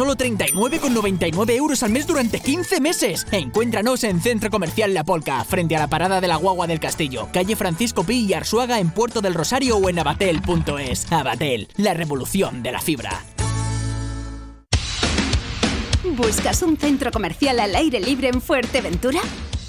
solo 39,99 euros al mes durante 15 meses. Encuéntranos en Centro Comercial La Polca, frente a la parada de la Guagua del Castillo, calle Francisco Pi y Arsuaga en Puerto del Rosario o en abatel.es. Abatel, la revolución de la fibra. ¿Buscas un centro comercial al aire libre en Fuerteventura?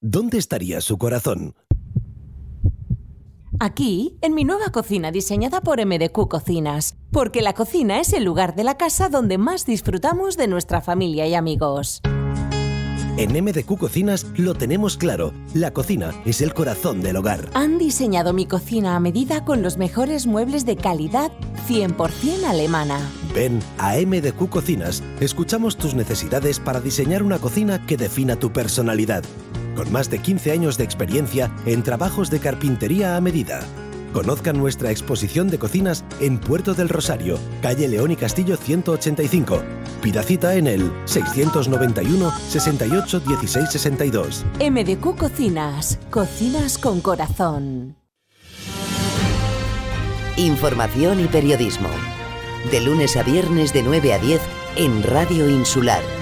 ¿dónde estaría su corazón? Aquí, en mi nueva cocina diseñada por MDQ Cocinas, porque la cocina es el lugar de la casa donde más disfrutamos de nuestra familia y amigos. En MDQ Cocinas lo tenemos claro, la cocina es el corazón del hogar. Han diseñado mi cocina a medida con los mejores muebles de calidad 100% alemana. Ven a MDQ Cocinas, escuchamos tus necesidades para diseñar una cocina que defina tu personalidad con más de 15 años de experiencia en trabajos de carpintería a medida. Conozcan nuestra exposición de cocinas en Puerto del Rosario, calle León y Castillo 185. Pida cita en el 691 68 16 62. MDQ Cocinas, cocinas con corazón. Información y periodismo. De lunes a viernes de 9 a 10 en Radio Insular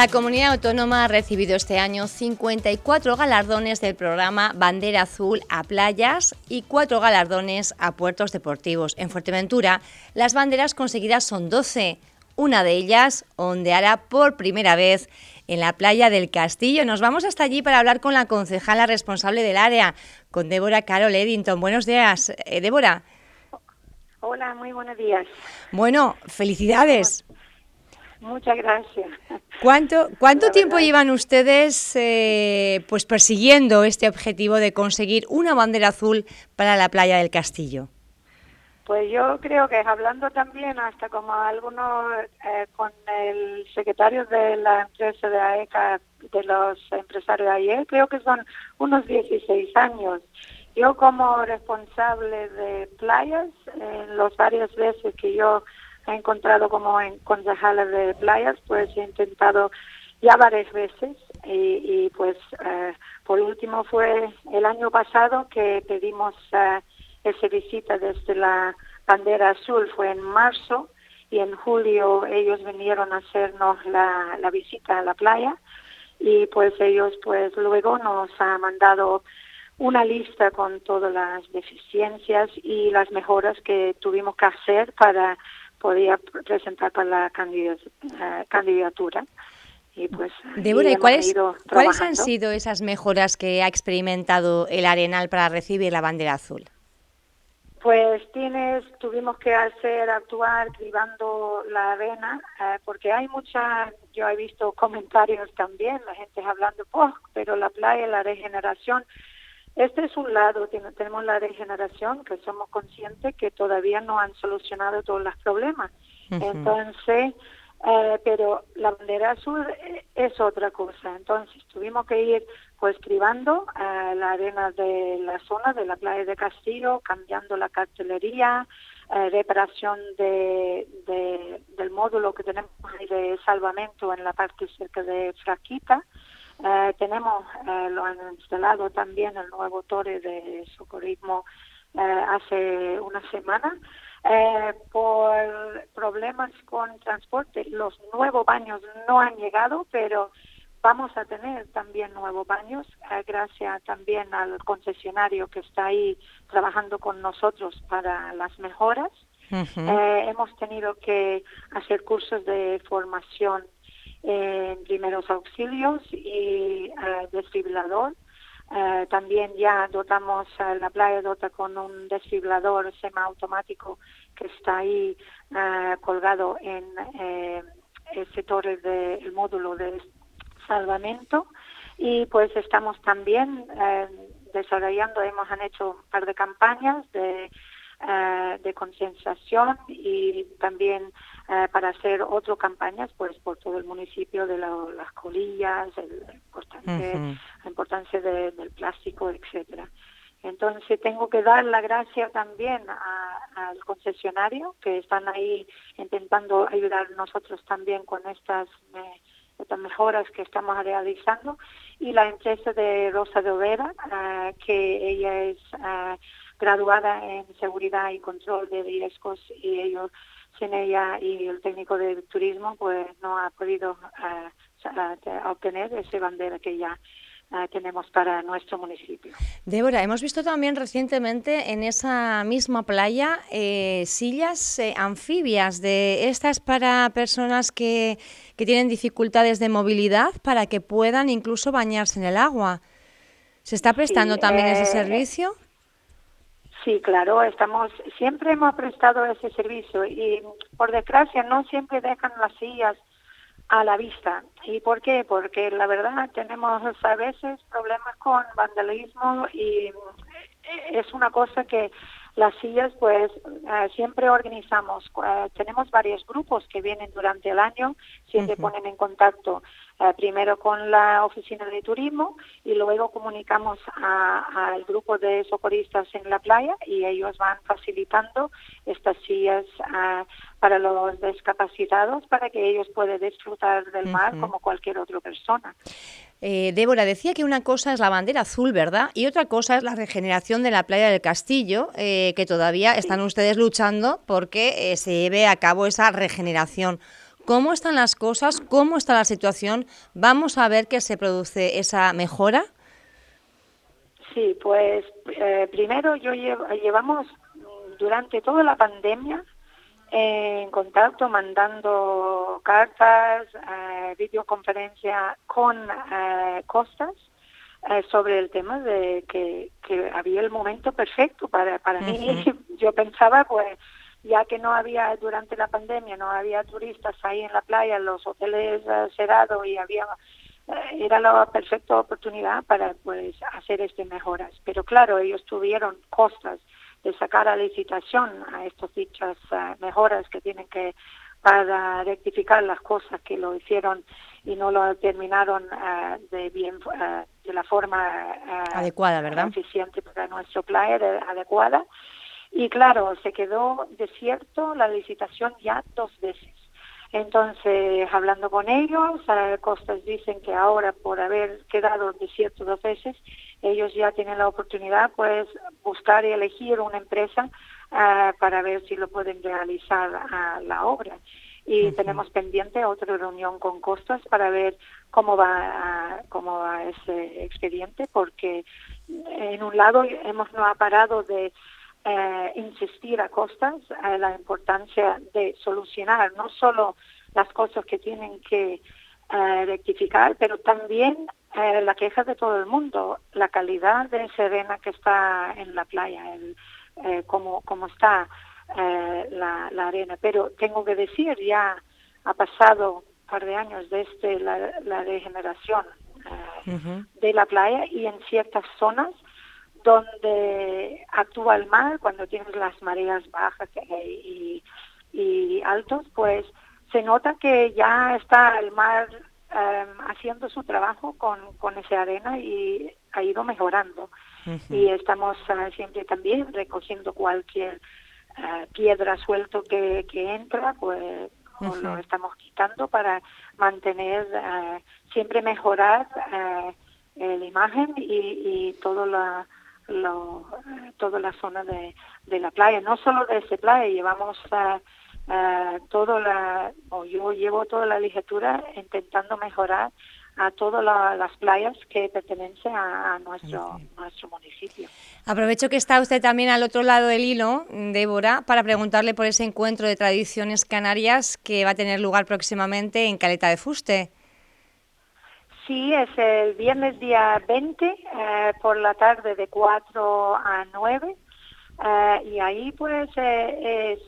La comunidad autónoma ha recibido este año 54 galardones del programa Bandera Azul a playas y 4 galardones a puertos deportivos. En Fuerteventura, las banderas conseguidas son 12. Una de ellas ondeará por primera vez en la playa del Castillo. Nos vamos hasta allí para hablar con la concejala responsable del área, con Débora Carol Eddington. Buenos días, eh, Débora. Hola, muy buenos días. Bueno, felicidades. Muchas gracias. ¿Cuánto, cuánto tiempo llevan ustedes eh, pues persiguiendo este objetivo de conseguir una bandera azul para la playa del Castillo? Pues yo creo que hablando también hasta como algunos eh, con el secretario de la empresa de AECA, de los empresarios de ayer, creo que son unos 16 años. Yo como responsable de playas, en los varias veces que yo he encontrado como en concejales de playas, pues he intentado ya varias veces y, pues eh, por último fue el año pasado que pedimos eh, esa visita desde la bandera azul, fue en marzo y en julio ellos vinieron a hacernos la, la visita a la playa y pues ellos pues luego nos han mandado una lista con todas las deficiencias y las mejoras que tuvimos que hacer para podía presentar para la candidatura. Y pues, Débora, ¿y cuáles, cuáles han sido esas mejoras que ha experimentado el Arenal para recibir la bandera azul? Pues tienes, tuvimos que hacer actuar cribando la arena, eh, porque hay mucha, yo he visto comentarios también, la gente hablando, oh, pero la playa, la regeneración, este es un lado, tenemos la regeneración, que somos conscientes que todavía no han solucionado todos los problemas. Entonces, eh, pero la bandera azul eh, es otra cosa. Entonces, tuvimos que ir pues cribando eh, la arena de la zona de la playa de Castillo, cambiando la cartelería, reparación de, del módulo que tenemos de salvamento en la parte cerca de Fraquita, eh, tenemos, eh, lo han instalado también el nuevo torre de socorrismo eh, hace una semana. Eh, por problemas con transporte, los nuevos baños no han llegado, pero Vamos a tener también nuevos baños, eh, gracias también al concesionario que está ahí trabajando con nosotros para las mejoras. Hemos tenido que hacer cursos de formación en primeros auxilios y eh, desfibrilador. también ya dotamos, la playa dota con un desfibrilador semiautomático que está ahí colgado en ese torre del módulo de salvamento y pues estamos también eh, desarrollando, hemos hecho un par de campañas de, eh, de concienciación y también eh, para hacer otras campañas pues por todo el municipio de las colillas, la importancia, la importancia del plástico, etcétera. Entonces tengo que dar la gracia también al concesionario que están ahí intentando ayudar nosotros también con estas estas mejoras que estamos realizando y la empresa de Rosa de Overa, eh, que ella es eh, graduada en seguridad y control de riesgos y ellos sin ella y el técnico de turismo pues no ha podido eh, obtener esa bandera que ya tenemos para nuestro municipio. Débora, hemos visto también recientemente en esa misma playa eh, sillas eh, anfibias de estas para personas que, que, tienen dificultades de movilidad para que puedan incluso bañarse en el agua. ¿Se está prestando también ese eh, servicio? Sí, claro, estamos siempre hemos prestado ese servicio y por desgracia no siempre dejan las sillas a la vista. ¿Y por qué? Porque la verdad tenemos a veces problemas con vandalismo y es una cosa que las sillas pues eh, siempre organizamos. Eh, tenemos varios grupos que vienen durante el año, siempre ponen en contacto eh, primero con la oficina de turismo y luego comunicamos al grupo de socorristas en la playa y ellos van facilitando estas sillas para los discapacitados para que ellos puedan disfrutar del mar como cualquier otra persona. Eh, Débora, decía que una cosa es la bandera azul, ¿verdad? Y otra cosa es la regeneración de la playa del Castillo, eh, que todavía están ustedes luchando porque se lleve a cabo esa regeneración cómo están las cosas, cómo está la situación. Vamos a ver que se produce esa mejora. Sí, pues eh, primero yo llevamos durante toda la pandemia en contacto, mandando cartas, eh, videoconferencia con eh, Costas eh, sobre el tema de que, que, había el momento perfecto para, para mí. Yo pensaba, pues, ya que no había durante la pandemia, no había turistas ahí en la playa, los hoteles eh, cerrados y había eh, era la perfecta oportunidad para pues hacer estas mejoras. Pero claro, ellos tuvieron costas de sacar a licitación a estas dichas eh, mejoras que tienen que para rectificar las cosas que lo hicieron y no lo terminaron de bien de la forma adecuada, ¿verdad? Eficiente para nuestro playa, adecuada. Y claro, se quedó desierto la licitación ya dos veces. Entonces, hablando con ellos, a Costas dicen que ahora, por haber quedado desierto dos veces, ellos ya tienen la oportunidad, pues, buscar y elegir una empresa ah, para ver si lo pueden realizar a la obra. Y tenemos pendiente otra reunión con Costas para ver cómo va, cómo va ese expediente, porque en un lado hemos no ha parado de eh, insistir a costas a la importancia de solucionar no solo las cosas que tienen que eh, rectificar, pero también eh, la queja de todo el mundo, la calidad de serena que está en la playa, el, eh, cómo, cómo está la, la, arena. Pero tengo que decir, ya ha pasado un par de años desde la, la regeneración de la playa y en ciertas zonas donde actúa el mar cuando tienes las mareas bajas y, y altos, pues se nota que ya está el mar em, haciendo su trabajo con, con esa arena y ha ido mejorando. Y estamos uh, siempre también recogiendo cualquier uh, piedra suelto que, que entra, pues lo estamos quitando para mantener, uh, siempre mejorar la imagen y, y todo la lo, toda la zona de, de, la playa, no solo de esa playa, llevamos uh, todo la, o yo llevo toda la legislatura intentando mejorar a todas las playas que pertenecen a, nuestro, nuestro municipio. Aprovecho que está usted también al otro lado del hilo, Débora, para preguntarle por ese encuentro de tradiciones canarias que va a tener lugar próximamente en Caleta de Fuste. Sí, es el viernes día 20 eh, por la tarde de 4 a 9 eh, y ahí pues eh, es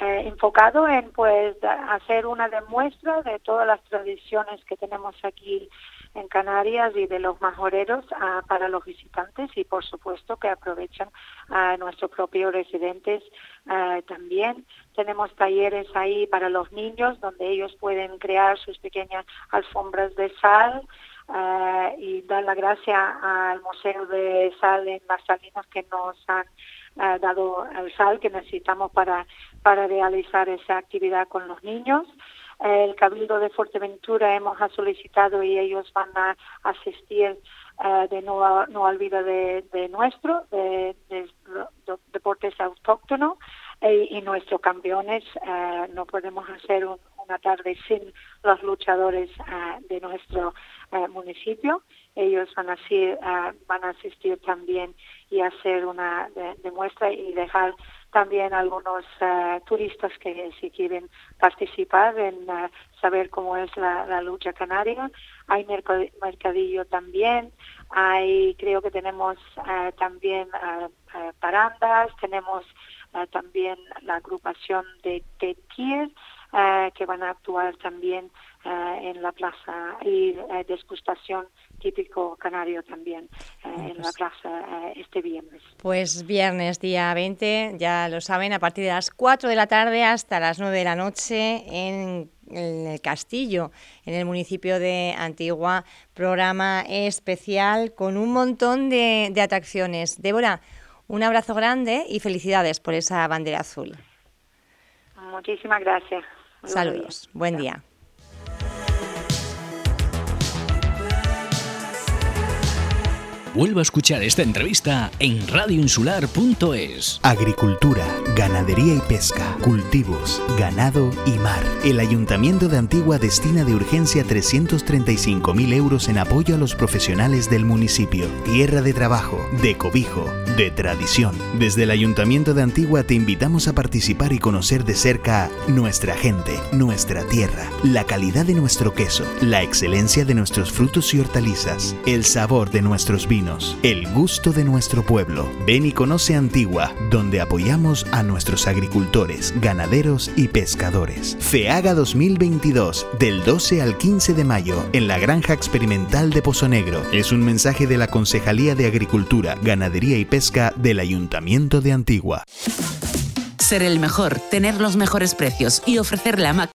enfocado en pues hacer una demuestra de todas las tradiciones que tenemos aquí en Canarias y de los majoreros ah, para los visitantes y por supuesto que aprovechan a nuestros propios residentes ah, también. Tenemos talleres ahí para los niños donde ellos pueden crear sus pequeñas alfombras de sal ah, y dar la gracia al Museo de Sal en Las Salinas que nos han dado el sal que necesitamos para, para realizar esa actividad con los niños el Cabildo de Fuerteventura hemos solicitado y ellos van a asistir eh, de no, no olvido de, de nuestro, de, deportes autóctonos e, y nuestros campeones. Eh, no podemos hacer una tarde sin los luchadores eh, de nuestro municipio. Ellos van a, van a asistir también y hacer una demuestra y dejar también algunos uh, turistas que si quieren participar en uh, saber cómo es la, lucha canaria. Hay mercadillo también, hay creo que tenemos uh, también parandas, tenemos también la agrupación de Tetier que van a actuar también en la plaza y degustación típico canario también eh, en la pues plaza eh, este viernes. Pues viernes, día 20, ya lo saben, a partir de las 4 de la tarde hasta las 9 de la noche en el Castillo, en el municipio de Antigua, programa especial con un montón de, de atracciones. Débora, un abrazo grande y felicidades por esa bandera azul. Muchísimas gracias. Saludos. Buen día. Vuelva a escuchar esta entrevista en radioinsular.es. Agricultura, ganadería y pesca, cultivos, ganado y mar. El Ayuntamiento de Antigua destina de urgencia 335.000 euros en apoyo a los profesionales del municipio. Tierra de trabajo, de cobijo, de tradición. Desde el Ayuntamiento de Antigua te invitamos a participar y conocer de cerca nuestra gente, nuestra tierra, la calidad de nuestro queso, la excelencia de nuestros frutos y hortalizas, el sabor de nuestros vinos el gusto de nuestro pueblo. Ven y conoce Antigua, donde apoyamos a nuestros agricultores, ganaderos y pescadores. FEAGA 2022, del 12 al 15 de mayo, en la Granja Experimental de Pozo Negro. Es un mensaje de la Concejalía de Agricultura, Ganadería y Pesca del Ayuntamiento de Antigua. Ser el mejor, tener los mejores precios y ofrecer la máxima